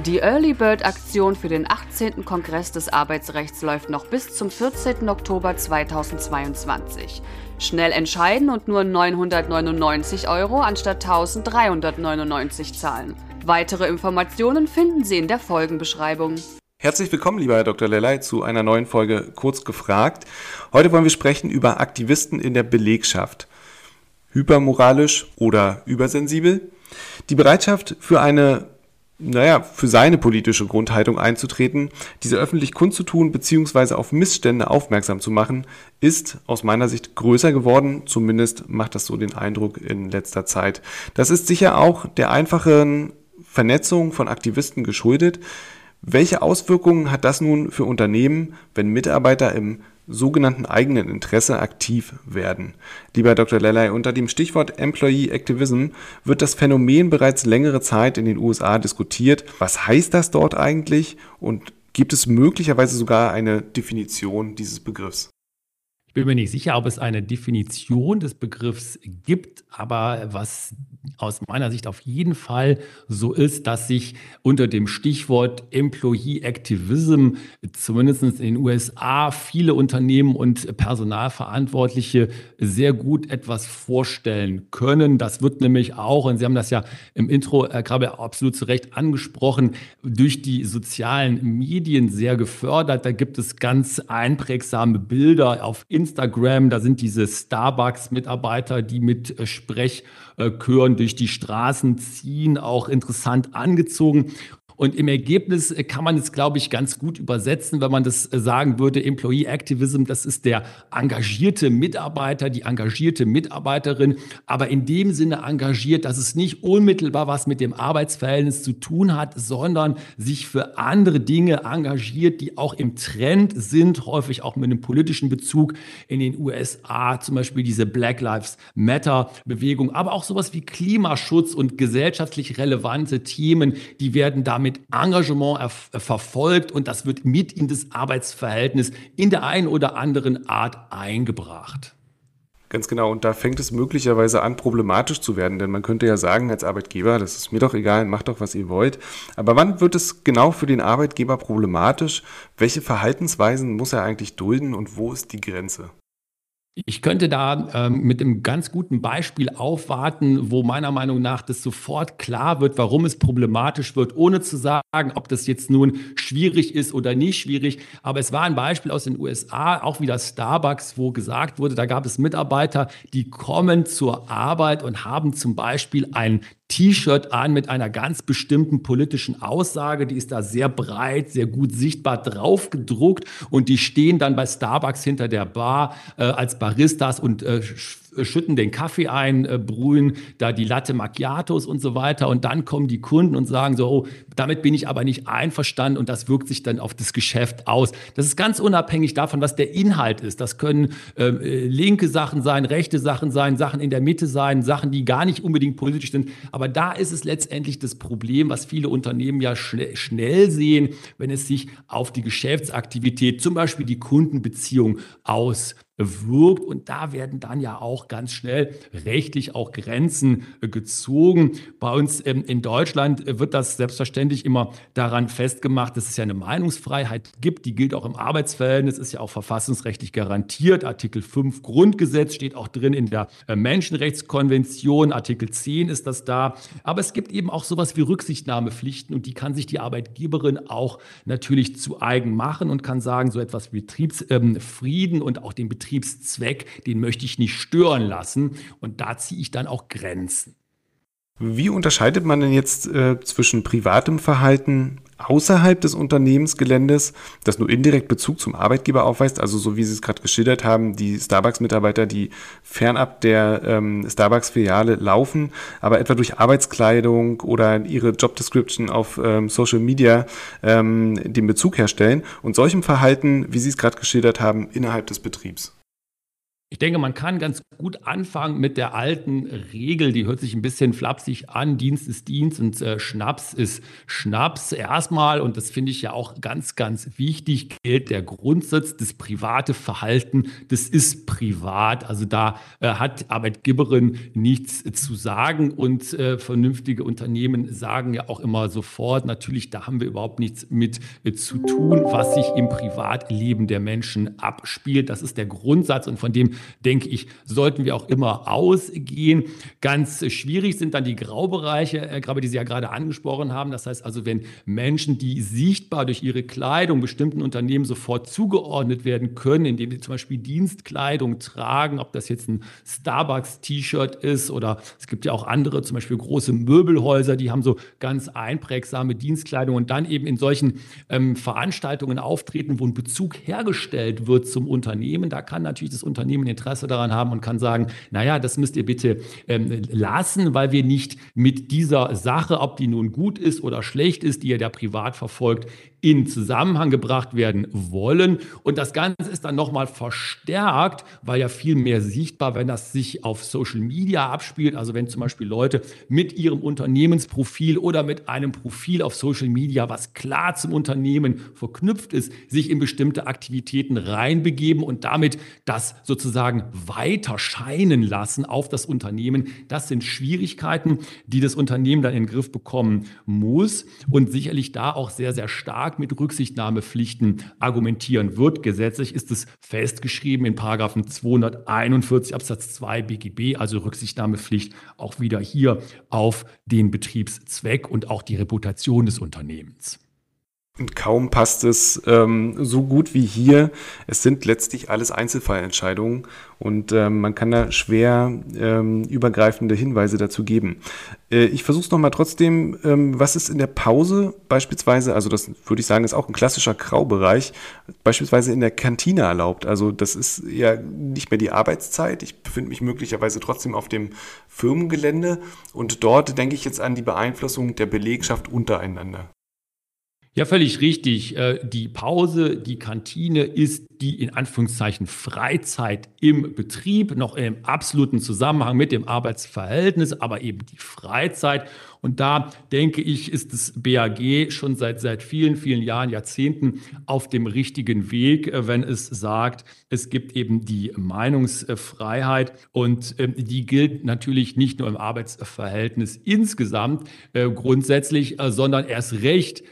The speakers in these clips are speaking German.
Die Early Bird Aktion für den 18. Kongress des Arbeitsrechts läuft noch bis zum 14. Oktober 2022. Schnell entscheiden und nur 999 Euro anstatt 1399 zahlen. Weitere Informationen finden Sie in der Folgenbeschreibung. Herzlich willkommen, lieber Herr Dr. Lellay, zu einer neuen Folge Kurz gefragt. Heute wollen wir sprechen über Aktivisten in der Belegschaft. Hypermoralisch oder übersensibel? Die Bereitschaft für eine naja, für seine politische Grundhaltung einzutreten, diese öffentlich kundzutun bzw. auf Missstände aufmerksam zu machen, ist aus meiner Sicht größer geworden. Zumindest macht das so den Eindruck in letzter Zeit. Das ist sicher auch der einfachen Vernetzung von Aktivisten geschuldet. Welche Auswirkungen hat das nun für Unternehmen, wenn Mitarbeiter im sogenannten eigenen Interesse aktiv werden. Lieber Dr. Lellay, unter dem Stichwort Employee Activism wird das Phänomen bereits längere Zeit in den USA diskutiert. Was heißt das dort eigentlich und gibt es möglicherweise sogar eine Definition dieses Begriffs? Bin mir nicht sicher, ob es eine Definition des Begriffs gibt, aber was aus meiner Sicht auf jeden Fall so ist, dass sich unter dem Stichwort Employee Activism zumindest in den USA viele Unternehmen und Personalverantwortliche sehr gut etwas vorstellen können. Das wird nämlich auch, und Sie haben das ja im Intro, Herr Krabbe, absolut zu Recht angesprochen, durch die sozialen Medien sehr gefördert. Da gibt es ganz einprägsame Bilder auf Instagram Instagram, da sind diese Starbucks-Mitarbeiter, die mit äh, Sprechchören durch die Straßen ziehen, auch interessant angezogen. Und im Ergebnis äh, kann man es, glaube ich, ganz gut übersetzen, wenn man das äh, sagen würde, Employee Activism, das ist der engagierte Mitarbeiter, die engagierte Mitarbeiterin, aber in dem Sinne engagiert, dass es nicht unmittelbar was mit dem Arbeitsverhältnis zu tun hat, sondern sich für andere Dinge engagiert, die auch im Trend sind, häufig auch mit einem politischen Bezug. In den USA, zum Beispiel diese Black Lives Matter Bewegung, aber auch sowas wie Klimaschutz und gesellschaftlich relevante Themen, die werden damit mit Engagement verfolgt und das wird mit in das Arbeitsverhältnis in der einen oder anderen Art eingebracht. Ganz genau, und da fängt es möglicherweise an, problematisch zu werden, denn man könnte ja sagen als Arbeitgeber, das ist mir doch egal, macht doch, was ihr wollt. Aber wann wird es genau für den Arbeitgeber problematisch? Welche Verhaltensweisen muss er eigentlich dulden und wo ist die Grenze? Ich könnte da ähm, mit einem ganz guten Beispiel aufwarten, wo meiner Meinung nach das sofort klar wird, warum es problematisch wird, ohne zu sagen, ob das jetzt nun schwierig ist oder nicht schwierig. Aber es war ein Beispiel aus den USA, auch wieder Starbucks, wo gesagt wurde, da gab es Mitarbeiter, die kommen zur Arbeit und haben zum Beispiel ein T-Shirt an mit einer ganz bestimmten politischen Aussage. Die ist da sehr breit, sehr gut sichtbar drauf gedruckt und die stehen dann bei Starbucks hinter der Bar äh, als Baristas und äh, schütten den Kaffee ein, äh, brühen da die Latte Macchiatos und so weiter. Und dann kommen die Kunden und sagen so, oh, damit bin ich aber nicht einverstanden und das wirkt sich dann auf das Geschäft aus. Das ist ganz unabhängig davon, was der Inhalt ist. Das können ähm, äh, linke Sachen sein, rechte Sachen sein, Sachen in der Mitte sein, Sachen, die gar nicht unbedingt politisch sind. Aber da ist es letztendlich das Problem, was viele Unternehmen ja schnell, schnell sehen, wenn es sich auf die Geschäftsaktivität, zum Beispiel die Kundenbeziehung aus wirkt. Und da werden dann ja auch ganz schnell rechtlich auch Grenzen äh, gezogen. Bei uns ähm, in Deutschland äh, wird das selbstverständlich immer daran festgemacht, dass es ja eine Meinungsfreiheit gibt. Die gilt auch im Arbeitsverhältnis, ist ja auch verfassungsrechtlich garantiert. Artikel 5 Grundgesetz steht auch drin in der äh, Menschenrechtskonvention. Artikel 10 ist das da. Aber es gibt eben auch sowas wie Rücksichtnahmepflichten und die kann sich die Arbeitgeberin auch natürlich zu eigen machen und kann sagen, so etwas wie Betriebsfrieden ähm, und auch den Betrieb Betriebszweck, den möchte ich nicht stören lassen. Und da ziehe ich dann auch Grenzen. Wie unterscheidet man denn jetzt äh, zwischen privatem Verhalten, außerhalb des Unternehmensgeländes, das nur indirekt Bezug zum Arbeitgeber aufweist, also so wie Sie es gerade geschildert haben, die Starbucks-Mitarbeiter, die fernab der ähm, Starbucks-Filiale laufen, aber etwa durch Arbeitskleidung oder ihre Job-Description auf ähm, Social Media ähm, den Bezug herstellen und solchem Verhalten, wie Sie es gerade geschildert haben, innerhalb des Betriebs. Ich denke, man kann ganz gut anfangen mit der alten Regel, die hört sich ein bisschen flapsig an. Dienst ist Dienst und äh, Schnaps ist Schnaps. Erstmal, und das finde ich ja auch ganz, ganz wichtig, gilt der Grundsatz, das private Verhalten, das ist privat. Also da äh, hat Arbeitgeberin nichts zu sagen und äh, vernünftige Unternehmen sagen ja auch immer sofort, natürlich, da haben wir überhaupt nichts mit äh, zu tun, was sich im Privatleben der Menschen abspielt. Das ist der Grundsatz und von dem denke ich, sollten wir auch immer ausgehen. Ganz schwierig sind dann die Graubereiche, äh, die Sie ja gerade angesprochen haben. Das heißt also, wenn Menschen, die sichtbar durch ihre Kleidung bestimmten Unternehmen sofort zugeordnet werden können, indem sie zum Beispiel Dienstkleidung tragen, ob das jetzt ein Starbucks-T-Shirt ist oder es gibt ja auch andere, zum Beispiel große Möbelhäuser, die haben so ganz einprägsame Dienstkleidung und dann eben in solchen ähm, Veranstaltungen auftreten, wo ein Bezug hergestellt wird zum Unternehmen. Da kann natürlich das Unternehmen Interesse daran haben und kann sagen, naja, das müsst ihr bitte ähm, lassen, weil wir nicht mit dieser Sache, ob die nun gut ist oder schlecht ist, die ihr da privat verfolgt, in Zusammenhang gebracht werden wollen. Und das Ganze ist dann nochmal verstärkt, weil ja viel mehr sichtbar, wenn das sich auf Social Media abspielt. Also wenn zum Beispiel Leute mit ihrem Unternehmensprofil oder mit einem Profil auf Social Media, was klar zum Unternehmen verknüpft ist, sich in bestimmte Aktivitäten reinbegeben und damit das sozusagen weiter scheinen lassen auf das Unternehmen. Das sind Schwierigkeiten, die das Unternehmen dann in den Griff bekommen muss und sicherlich da auch sehr, sehr stark stark mit Rücksichtnahmepflichten argumentieren wird. Gesetzlich ist es festgeschrieben in Paragraphen 241 Absatz 2 BGB, also Rücksichtnahmepflicht auch wieder hier auf den Betriebszweck und auch die Reputation des Unternehmens. Und kaum passt es ähm, so gut wie hier. Es sind letztlich alles Einzelfallentscheidungen und ähm, man kann da schwer ähm, übergreifende Hinweise dazu geben. Äh, ich versuche es nochmal trotzdem, ähm, was ist in der Pause beispielsweise, also das würde ich sagen, ist auch ein klassischer Graubereich, beispielsweise in der Kantine erlaubt. Also das ist ja nicht mehr die Arbeitszeit. Ich befinde mich möglicherweise trotzdem auf dem Firmengelände und dort denke ich jetzt an die Beeinflussung der Belegschaft untereinander. Ja, völlig richtig. Äh, die Pause, die Kantine ist die in Anführungszeichen Freizeit im Betrieb, noch im absoluten Zusammenhang mit dem Arbeitsverhältnis, aber eben die Freizeit. Und da denke ich, ist das BAG schon seit, seit vielen, vielen Jahren, Jahrzehnten auf dem richtigen Weg, äh, wenn es sagt, es gibt eben die Meinungsfreiheit und ähm, die gilt natürlich nicht nur im Arbeitsverhältnis insgesamt äh, grundsätzlich, äh, sondern erst recht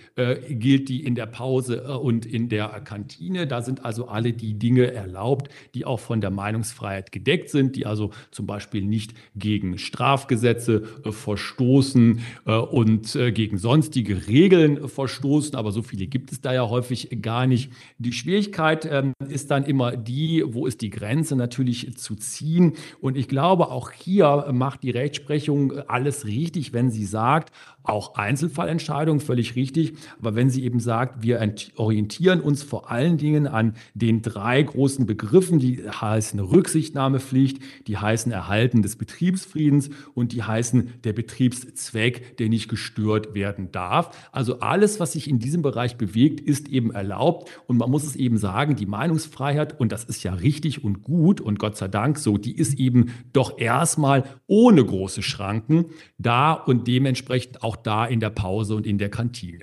gilt die in der Pause und in der Kantine. Da sind also alle die Dinge erlaubt, die auch von der Meinungsfreiheit gedeckt sind, die also zum Beispiel nicht gegen Strafgesetze verstoßen, äh, und äh, gegen sonstige Regeln verstoßen. Aber so viele gibt es da ja häufig gar nicht. Die Schwierigkeit ähm, ist dann immer die, wo ist die Grenze natürlich zu ziehen. Und ich glaube, auch hier macht die Rechtsprechung alles richtig, wenn sie sagt, auch Einzelfallentscheidungen, völlig richtig. Aber wenn sie eben sagt, wir orientieren uns vor allen Dingen an den drei großen Begriffen, die heißen Rücksichtnahmepflicht, die heißen Erhalten des Betriebsfriedens und die heißen der Betriebszweck, der nicht gestört werden darf. Also alles, was sich in diesem Bereich bewegt, ist eben erlaubt. Und man muss es eben sagen, die Meinungsfreiheit, und das ist ja richtig und gut und Gott sei Dank so, die ist eben doch erstmal ohne große Schranken da und dementsprechend auch da in der Pause und in der Kantine.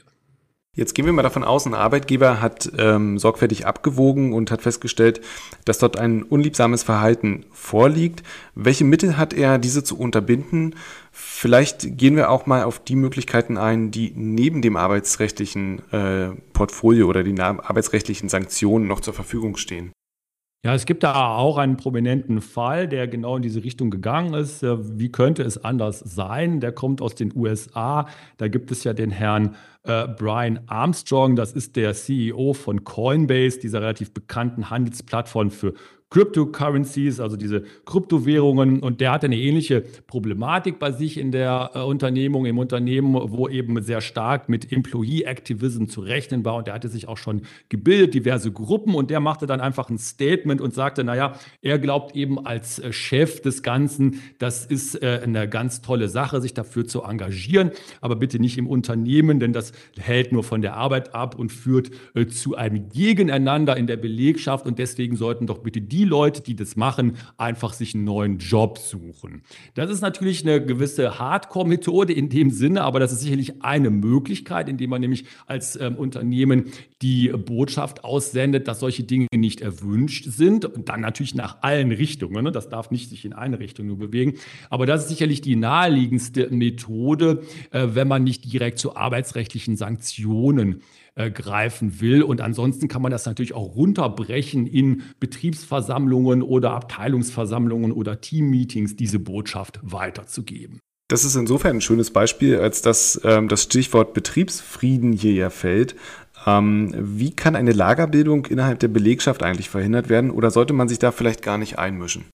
Jetzt gehen wir mal davon aus, ein Arbeitgeber hat ähm, sorgfältig abgewogen und hat festgestellt, dass dort ein unliebsames Verhalten vorliegt. Welche Mittel hat er, diese zu unterbinden? Vielleicht gehen wir auch mal auf die Möglichkeiten ein, die neben dem arbeitsrechtlichen äh, Portfolio oder den arbeitsrechtlichen Sanktionen noch zur Verfügung stehen. Ja, es gibt da auch einen prominenten Fall, der genau in diese Richtung gegangen ist. Wie könnte es anders sein? Der kommt aus den USA. Da gibt es ja den Herrn äh, Brian Armstrong, das ist der CEO von Coinbase, dieser relativ bekannten Handelsplattform für Cryptocurrencies, also diese Kryptowährungen. Und der hatte eine ähnliche Problematik bei sich in der äh, Unternehmung, im Unternehmen, wo eben sehr stark mit Employee Activism zu rechnen war. Und der hatte sich auch schon gebildet, diverse Gruppen. Und der machte dann einfach ein Statement und sagte, naja, er glaubt eben als äh, Chef des Ganzen, das ist äh, eine ganz tolle Sache, sich dafür zu engagieren, aber bitte nicht im Unternehmen, denn das hält nur von der Arbeit ab und führt äh, zu einem Gegeneinander in der Belegschaft. Und deswegen sollten doch bitte die Leute, die das machen, einfach sich einen neuen Job suchen. Das ist natürlich eine gewisse Hardcore-Methode in dem Sinne, aber das ist sicherlich eine Möglichkeit, indem man nämlich als ähm, Unternehmen die Botschaft aussendet, dass solche Dinge nicht erwünscht sind und dann natürlich nach allen Richtungen. Ne? Das darf nicht sich in eine Richtung nur bewegen. Aber das ist sicherlich die naheliegendste Methode, äh, wenn man nicht direkt zu arbeitsrechtlichen Sanktionen äh, greifen will. Und ansonsten kann man das natürlich auch runterbrechen in Betriebsversammlungen oder Abteilungsversammlungen oder Teammeetings, diese Botschaft weiterzugeben. Das ist insofern ein schönes Beispiel, als dass ähm, das Stichwort Betriebsfrieden hier ja fällt. Ähm, wie kann eine Lagerbildung innerhalb der Belegschaft eigentlich verhindert werden oder sollte man sich da vielleicht gar nicht einmischen?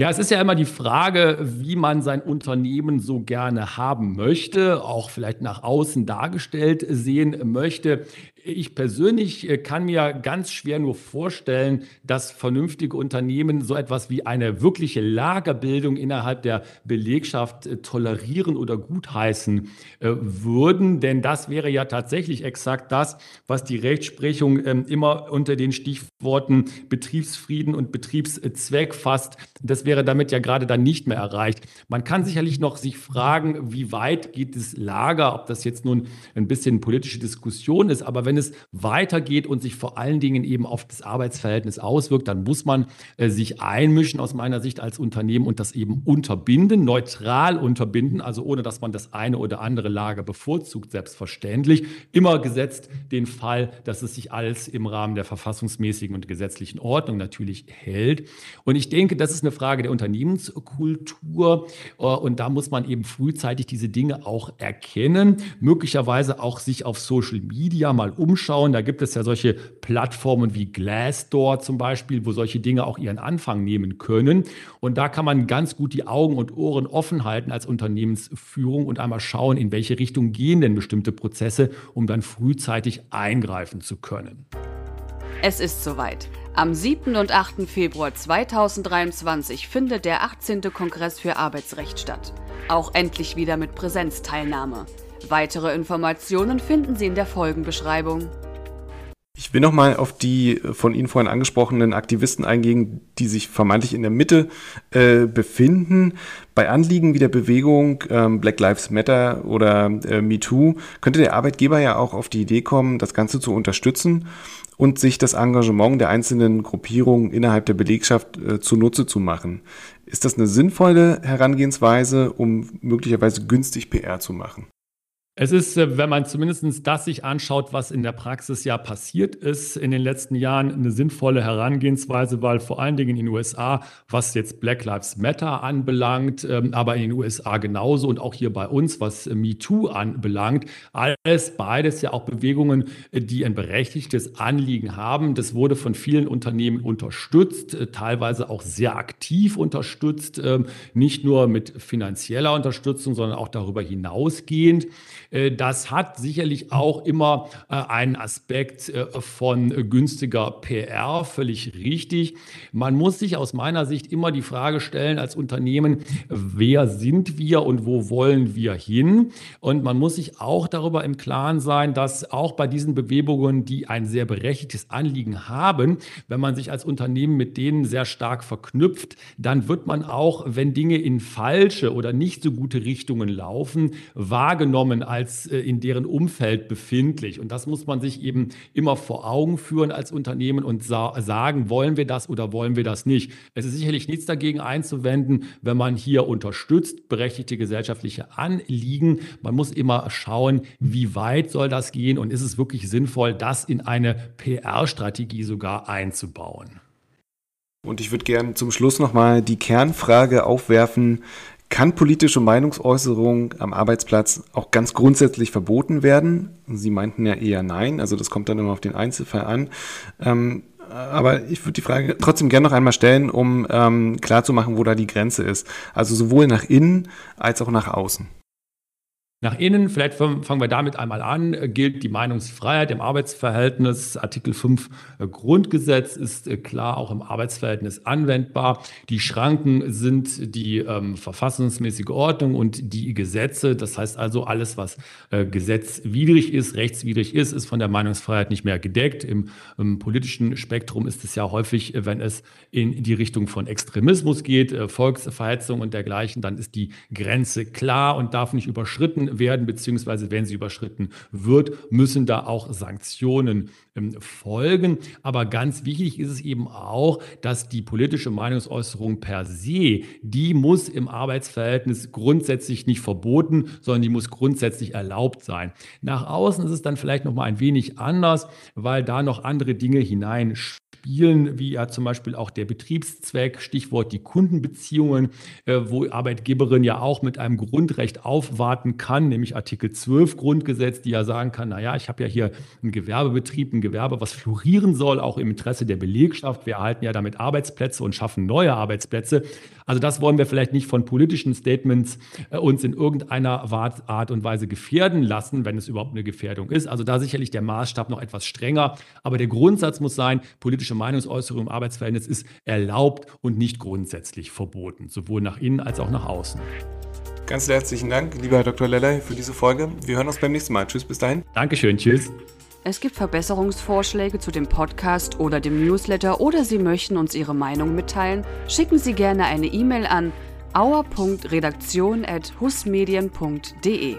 Ja, es ist ja immer die Frage, wie man sein Unternehmen so gerne haben möchte, auch vielleicht nach außen dargestellt sehen möchte. Ich persönlich äh, kann mir ganz schwer nur vorstellen, dass vernünftige Unternehmen so etwas wie eine wirkliche Lagerbildung innerhalb der Belegschaft äh, tolerieren oder gutheißen äh, würden. Denn das wäre ja tatsächlich exakt das, was die Rechtsprechung ähm, immer unter den Stichworten Betriebsfrieden und Betriebszweck fasst. Das wäre damit ja gerade dann nicht mehr erreicht. Man kann sicherlich noch sich fragen, wie weit geht das Lager, ob das jetzt nun ein bisschen politische Diskussion ist, aber wenn es weitergeht und sich vor allen Dingen eben auf das Arbeitsverhältnis auswirkt, dann muss man äh, sich einmischen aus meiner Sicht als Unternehmen und das eben unterbinden, neutral unterbinden, also ohne dass man das eine oder andere Lager bevorzugt, selbstverständlich. Immer gesetzt den Fall, dass es sich alles im Rahmen der verfassungsmäßigen und gesetzlichen Ordnung natürlich hält. Und ich denke, das ist eine Frage der Unternehmenskultur äh, und da muss man eben frühzeitig diese Dinge auch erkennen, möglicherweise auch sich auf Social Media mal umschauen. Da gibt es ja solche Plattformen wie Glassdoor zum Beispiel, wo solche Dinge auch ihren Anfang nehmen können. Und da kann man ganz gut die Augen und Ohren offen halten als Unternehmensführung und einmal schauen, in welche Richtung gehen denn bestimmte Prozesse, um dann frühzeitig eingreifen zu können. Es ist soweit. Am 7. und 8. Februar 2023 findet der 18. Kongress für Arbeitsrecht statt. Auch endlich wieder mit Präsenzteilnahme. Weitere Informationen finden Sie in der Folgenbeschreibung. Ich will nochmal auf die von Ihnen vorhin angesprochenen Aktivisten eingehen, die sich vermeintlich in der Mitte äh, befinden. Bei Anliegen wie der Bewegung ähm, Black Lives Matter oder äh, MeToo könnte der Arbeitgeber ja auch auf die Idee kommen, das Ganze zu unterstützen und sich das Engagement der einzelnen Gruppierungen innerhalb der Belegschaft äh, zunutze zu machen. Ist das eine sinnvolle Herangehensweise, um möglicherweise günstig PR zu machen? Es ist, äh, wenn man zumindest das sich anschaut, was in der Praxis ja passiert ist in den letzten Jahren, eine sinnvolle Herangehensweise, weil vor allen Dingen in den USA, was jetzt Black Lives Matter anbelangt, ähm, aber in den USA genauso und auch hier bei uns, was MeToo anbelangt, alles beides ja auch Bewegungen, die ein berechtigtes Anliegen haben. Das wurde von vielen Unternehmen unterstützt, äh, teilweise auch sehr aktiv unterstützt, ähm, nicht nur mit finanzieller Unterstützung, sondern auch darüber hinausgehend. Äh, das hat sicherlich auch immer äh, einen Aspekt äh, von günstiger PR, völlig richtig. Man muss sich aus meiner Sicht immer die Frage stellen als Unternehmen, wer sind wir und wo wollen wir hin? Und man muss sich auch darüber im Klaren sein, dass auch bei diesen Bewegungen, die ein sehr berechtigtes Anliegen haben, wenn man sich als Unternehmen mit denen sehr stark verknüpft, dann wird man auch, wenn Dinge in falsche oder nicht so gute Richtungen laufen, wahrgenommen als äh, in deren Umfeld befindlich. Und das muss man sich eben immer vor Augen führen als Unternehmen und sa sagen, wollen wir das oder wollen wir das nicht. Es ist sicherlich nichts dagegen einzuwenden, wenn man hier unterstützt, berechtigte gesellschaftliche Anliegen. Man muss immer schauen, wie weit soll das gehen und ist es wirklich sinnvoll, das in eine PR-Strategie sogar einzubauen. Und ich würde gerne zum Schluss nochmal die Kernfrage aufwerfen, Kann politische Meinungsäußerung am Arbeitsplatz auch ganz grundsätzlich verboten werden? Sie meinten ja eher nein, also das kommt dann immer auf den Einzelfall an. Ähm, aber ich würde die Frage trotzdem gerne noch einmal stellen, um ähm, klarzumachen, wo da die Grenze ist. Also sowohl nach innen als auch nach außen. Nach innen, vielleicht fangen wir damit einmal an, gilt die Meinungsfreiheit im Arbeitsverhältnis. Artikel 5 äh, Grundgesetz ist äh, klar auch im Arbeitsverhältnis anwendbar. Die Schranken sind die ähm, verfassungsmäßige Ordnung und die Gesetze. Das heißt also, alles, was äh, gesetzwidrig ist, rechtswidrig ist, ist von der Meinungsfreiheit nicht mehr gedeckt. Im, im politischen Spektrum ist es ja häufig, äh, wenn es in die Richtung von Extremismus geht, äh, Volksverhetzung und dergleichen, dann ist die Grenze klar und darf nicht überschritten werden, beziehungsweise wenn sie überschritten wird, müssen da auch Sanktionen ähm, folgen. Aber ganz wichtig ist es eben auch, dass die politische Meinungsäußerung per se, die muss im Arbeitsverhältnis grundsätzlich nicht verboten, sondern die muss grundsätzlich erlaubt sein. Nach außen ist es dann vielleicht noch mal ein wenig anders, weil da noch andere Dinge hinein spielen, wie ja zum Beispiel auch der Betriebszweck, Stichwort die Kundenbeziehungen, äh, wo Arbeitgeberin ja auch mit einem Grundrecht aufwarten kann, nämlich Artikel 12 Grundgesetz, die ja sagen kann, naja, ich habe ja hier einen Gewerbebetrieb, ein Gewerbe, was florieren soll, auch im Interesse der Belegschaft. Wir erhalten ja damit Arbeitsplätze und schaffen neue Arbeitsplätze. Also das wollen wir vielleicht nicht von politischen Statements äh, uns in irgendeiner Art und Weise gefährden lassen, wenn es überhaupt eine Gefährdung ist. Also da sicherlich der Maßstab noch etwas strenger. Aber der Grundsatz muss sein, politische Meinungsäußerung im Arbeitsverhältnis ist erlaubt und nicht grundsätzlich verboten, sowohl nach innen als auch nach außen. Ganz herzlichen Dank, lieber Herr Dr. Lelley, für diese Folge. Wir hören uns beim nächsten Mal. Tschüss, bis dahin. Dankeschön, tschüss. Es gibt Verbesserungsvorschläge zu dem Podcast oder dem Newsletter oder Sie möchten uns Ihre Meinung mitteilen, schicken Sie gerne eine E-Mail an auer.redaktion.husmedien.de.